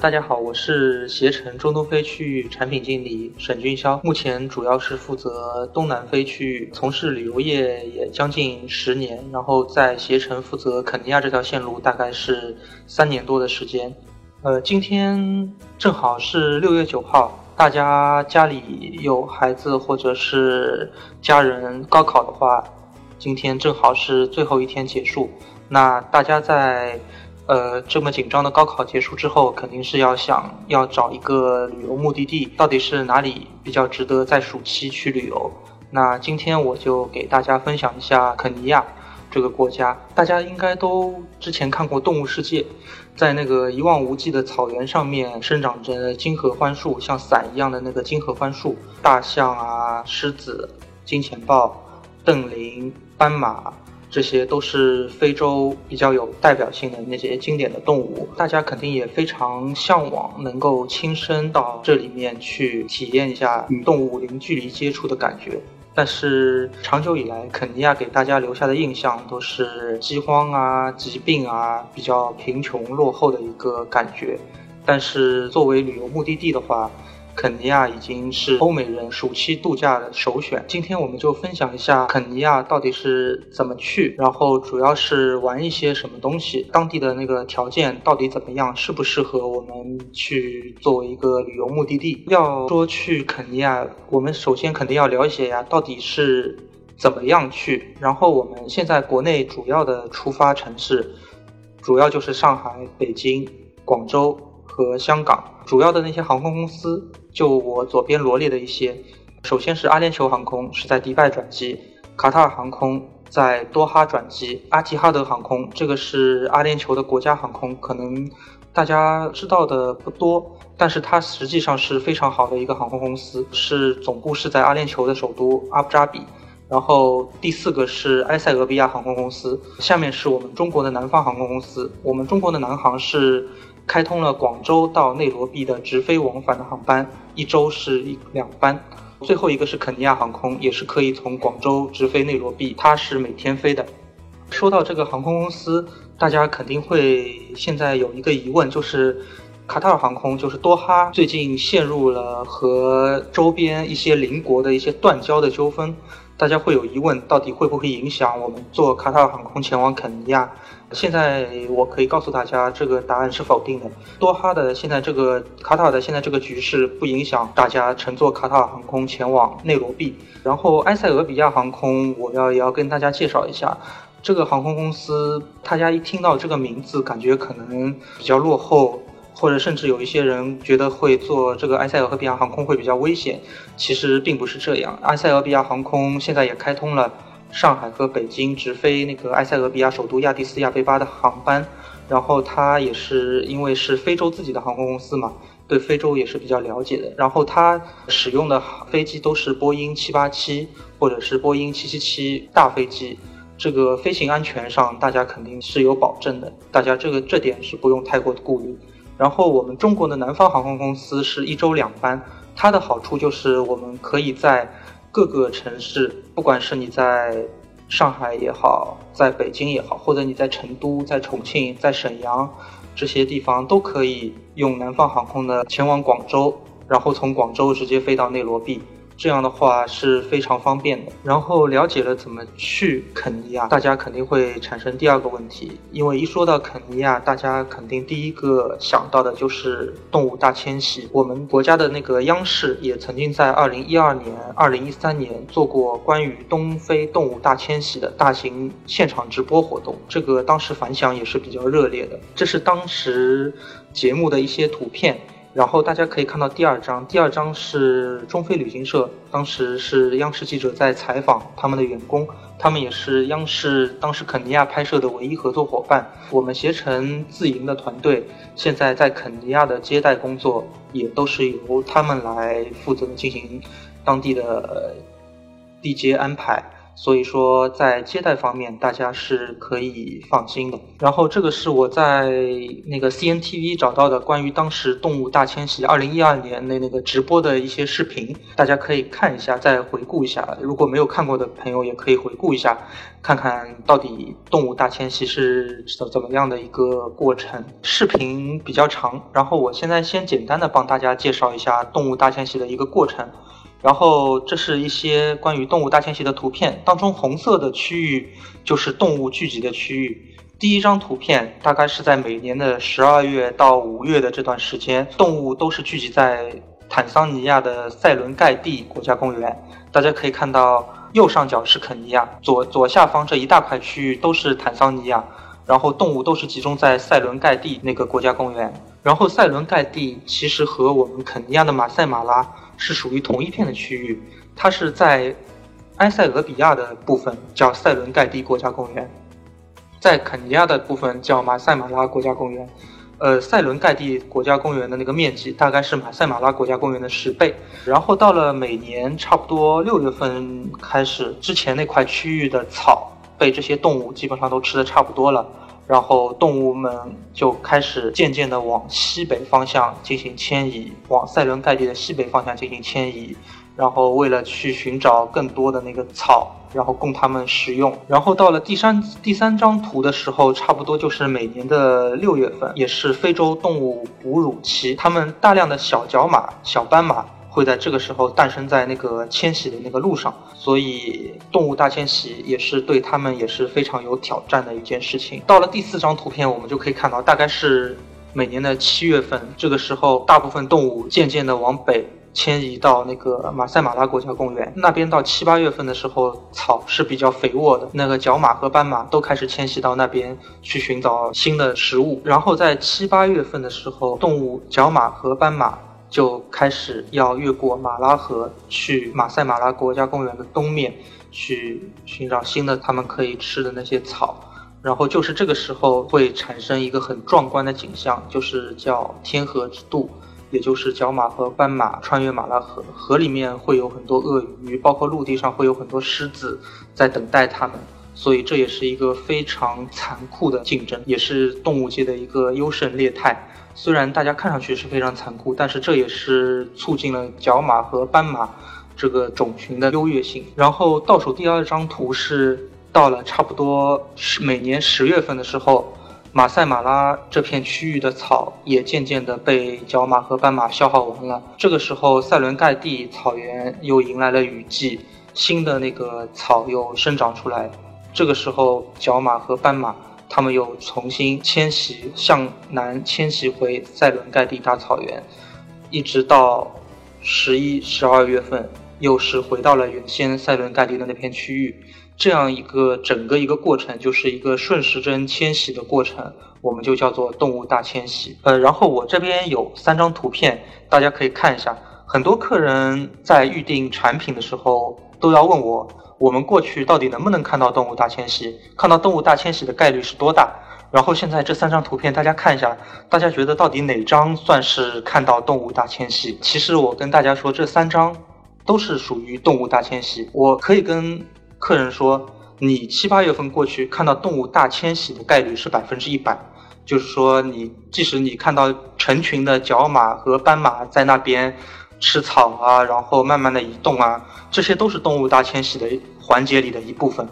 大家好，我是携程中东非区域产品经理沈俊霄，目前主要是负责东南非区域，从事旅游业也将近十年，然后在携程负责肯尼亚这条线路大概是三年多的时间。呃，今天正好是六月九号，大家家里有孩子或者是家人高考的话，今天正好是最后一天结束。那大家在。呃，这么紧张的高考结束之后，肯定是要想要找一个旅游目的地，到底是哪里比较值得在暑期去旅游？那今天我就给大家分享一下肯尼亚这个国家。大家应该都之前看过《动物世界》，在那个一望无际的草原上面生长着金合欢树，像伞一样的那个金合欢树，大象啊、狮子、金钱豹、瞪羚、斑马。这些都是非洲比较有代表性的那些经典的动物，大家肯定也非常向往能够亲身到这里面去体验一下与动物零距离接触的感觉。但是长久以来，肯尼亚给大家留下的印象都是饥荒啊、疾病啊、比较贫穷落后的一个感觉。但是作为旅游目的地的话，肯尼亚已经是欧美人暑期度假的首选。今天我们就分享一下肯尼亚到底是怎么去，然后主要是玩一些什么东西，当地的那个条件到底怎么样，适不适合我们去作为一个旅游目的地。要说去肯尼亚，我们首先肯定要了解呀，到底是怎么样去。然后我们现在国内主要的出发城市，主要就是上海、北京、广州和香港。主要的那些航空公司，就我左边罗列的一些，首先是阿联酋航空是在迪拜转机，卡塔尔航空在多哈转机，阿提哈德航空这个是阿联酋的国家航空，可能大家知道的不多，但是它实际上是非常好的一个航空公司，是总部是在阿联酋的首都阿布扎比。然后第四个是埃塞俄比亚航空公司，下面是我们中国的南方航空公司，我们中国的南航是。开通了广州到内罗毕的直飞往返的航班，一周是一两班。最后一个是肯尼亚航空，也是可以从广州直飞内罗毕，它是每天飞的。说到这个航空公司，大家肯定会现在有一个疑问，就是卡塔尔航空，就是多哈最近陷入了和周边一些邻国的一些断交的纠纷。大家会有疑问，到底会不会影响我们坐卡塔尔航空前往肯尼亚？现在我可以告诉大家，这个答案是否定的。多哈的现在这个卡塔尔的现在这个局势不影响大家乘坐卡塔尔航空前往内罗毕。然后埃塞俄比亚航空，我要也要跟大家介绍一下，这个航空公司，大家一听到这个名字，感觉可能比较落后。或者甚至有一些人觉得会坐这个埃塞俄比亚航空会比较危险，其实并不是这样。埃塞俄比亚航空现在也开通了上海和北京直飞那个埃塞俄比亚首都亚的斯亚贝巴的航班，然后它也是因为是非洲自己的航空公司嘛，对非洲也是比较了解的。然后它使用的飞机都是波音七八七或者是波音七七七大飞机，这个飞行安全上大家肯定是有保证的，大家这个这点是不用太过的顾虑。然后我们中国的南方航空公司是一周两班，它的好处就是我们可以在各个城市，不管是你在上海也好，在北京也好，或者你在成都、在重庆、在沈阳这些地方，都可以用南方航空的前往广州，然后从广州直接飞到内罗毕。这样的话是非常方便的。然后了解了怎么去肯尼亚，大家肯定会产生第二个问题，因为一说到肯尼亚，大家肯定第一个想到的就是动物大迁徙。我们国家的那个央视也曾经在二零一二年、二零一三年做过关于东非动物大迁徙的大型现场直播活动，这个当时反响也是比较热烈的。这是当时节目的一些图片。然后大家可以看到第二章，第二章是中非旅行社，当时是央视记者在采访他们的员工，他们也是央视当时肯尼亚拍摄的唯一合作伙伴。我们携程自营的团队现在在肯尼亚的接待工作也都是由他们来负责进行当地的地接安排。所以说在接待方面大家是可以放心的。然后这个是我在那个 CNTV 找到的关于当时动物大迁徙二零一二年的那个直播的一些视频，大家可以看一下，再回顾一下。如果没有看过的朋友也可以回顾一下，看看到底动物大迁徙是怎怎么样的一个过程。视频比较长，然后我现在先简单的帮大家介绍一下动物大迁徙的一个过程。然后这是一些关于动物大迁徙的图片，当中红色的区域就是动物聚集的区域。第一张图片大概是在每年的十二月到五月的这段时间，动物都是聚集在坦桑尼亚的塞伦盖蒂国家公园。大家可以看到，右上角是肯尼亚，左左下方这一大块区域都是坦桑尼亚，然后动物都是集中在塞伦盖蒂那个国家公园。然后塞伦盖蒂其实和我们肯尼亚的马赛马拉。是属于同一片的区域，它是在埃塞俄比亚的部分叫塞伦盖蒂国家公园，在肯尼亚的部分叫马赛马拉国家公园。呃，塞伦盖蒂国家公园的那个面积大概是马赛马拉国家公园的十倍。然后到了每年差不多六月份开始，之前那块区域的草被这些动物基本上都吃的差不多了。然后动物们就开始渐渐地往西北方向进行迁移，往塞伦盖蒂的西北方向进行迁移。然后为了去寻找更多的那个草，然后供它们食用。然后到了第三第三张图的时候，差不多就是每年的六月份，也是非洲动物哺乳期，它们大量的小角马、小斑马。会在这个时候诞生在那个迁徙的那个路上，所以动物大迁徙也是对他们也是非常有挑战的一件事情。到了第四张图片，我们就可以看到，大概是每年的七月份，这个时候大部分动物渐渐的往北迁移到那个马赛马拉国家公园那边。到七八月份的时候，草是比较肥沃的，那个角马和斑马都开始迁徙到那边去寻找新的食物。然后在七八月份的时候，动物角马和斑马。就开始要越过马拉河去马赛马拉国家公园的东面，去寻找新的他们可以吃的那些草。然后就是这个时候会产生一个很壮观的景象，就是叫天河之渡，也就是角马和斑马穿越马拉河，河里面会有很多鳄鱼，包括陆地上会有很多狮子在等待他们。所以这也是一个非常残酷的竞争，也是动物界的一个优胜劣汰。虽然大家看上去是非常残酷，但是这也是促进了角马和斑马这个种群的优越性。然后倒数第二张图是到了差不多是每年十月份的时候，马赛马拉这片区域的草也渐渐的被角马和斑马消耗完了。这个时候，塞伦盖蒂草原又迎来了雨季，新的那个草又生长出来。这个时候，角马和斑马。他们又重新迁徙向南，迁徙回塞伦盖蒂大草原，一直到十一、十二月份，又是回到了原先塞伦盖蒂的那片区域。这样一个整个一个过程，就是一个顺时针迁徙的过程，我们就叫做动物大迁徙。呃，然后我这边有三张图片，大家可以看一下。很多客人在预定产品的时候，都要问我。我们过去到底能不能看到动物大迁徙？看到动物大迁徙的概率是多大？然后现在这三张图片大家看一下，大家觉得到底哪张算是看到动物大迁徙？其实我跟大家说，这三张都是属于动物大迁徙。我可以跟客人说，你七八月份过去看到动物大迁徙的概率是百分之一百，就是说你即使你看到成群的角马和斑马在那边。吃草啊，然后慢慢的移动啊，这些都是动物大迁徙的环节里的一部分。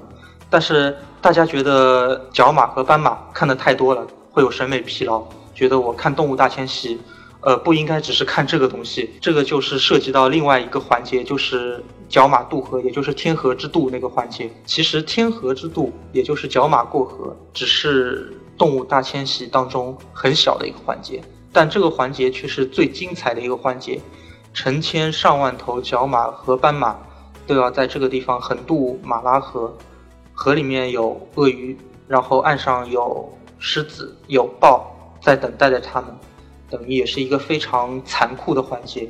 但是大家觉得角马和斑马看的太多了，会有审美疲劳，觉得我看动物大迁徙，呃，不应该只是看这个东西。这个就是涉及到另外一个环节，就是角马渡河，也就是天河之渡那个环节。其实天河之渡，也就是角马过河，只是动物大迁徙当中很小的一个环节，但这个环节却是最精彩的一个环节。成千上万头角马和斑马都要在这个地方横渡马拉河，河里面有鳄鱼，然后岸上有狮子、有豹在等待着他们，等于也是一个非常残酷的环节，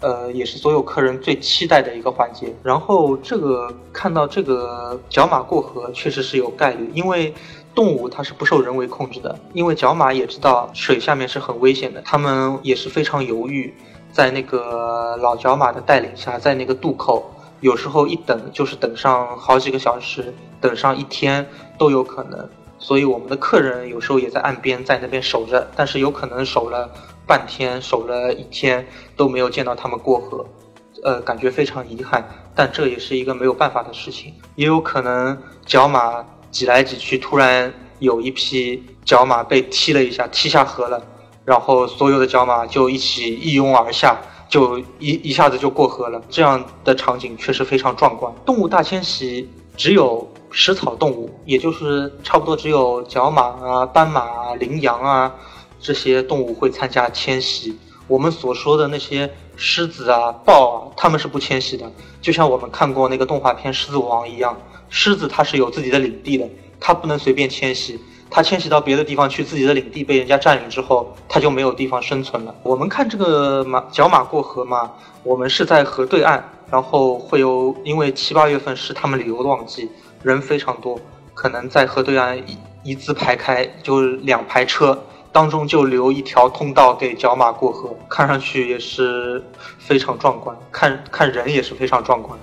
呃，也是所有客人最期待的一个环节。然后这个看到这个角马过河确实是有概率，因为动物它是不受人为控制的，因为角马也知道水下面是很危险的，它们也是非常犹豫。在那个老角马的带领下，在那个渡口有时候一等就是等上好几个小时，等上一天都有可能。所以我们的客人有时候也在岸边在那边守着，但是有可能守了半天，守了一天都没有见到他们过河，呃，感觉非常遗憾。但这也是一个没有办法的事情，也有可能角马挤来挤去，突然有一匹角马被踢了一下，踢下河了，然后所有的角马就一起一拥而下，就一一下子就过河了。这样的场景确实非常壮观。动物大迁徙只有食草动物，也就是差不多只有角马啊、斑马啊、羚羊啊这些动物会参加迁徙。我们所说的那些狮子啊、豹啊，它们是不迁徙的。就像我们看过那个动画片《狮子王》一样，狮子它是有自己的领地的，它不能随便迁徙。它迁徙到别的地方去，自己的领地被人家占领之后，它就没有地方生存了。我们看这个马角马过河嘛，我们是在河对岸，然后会有因为七八月份是他们旅游的旺季，人非常多，可能在河对岸一一字排开，就两排车。当中就留一条通道给角马过河，看上去也是非常壮观，看看人也是非常壮观。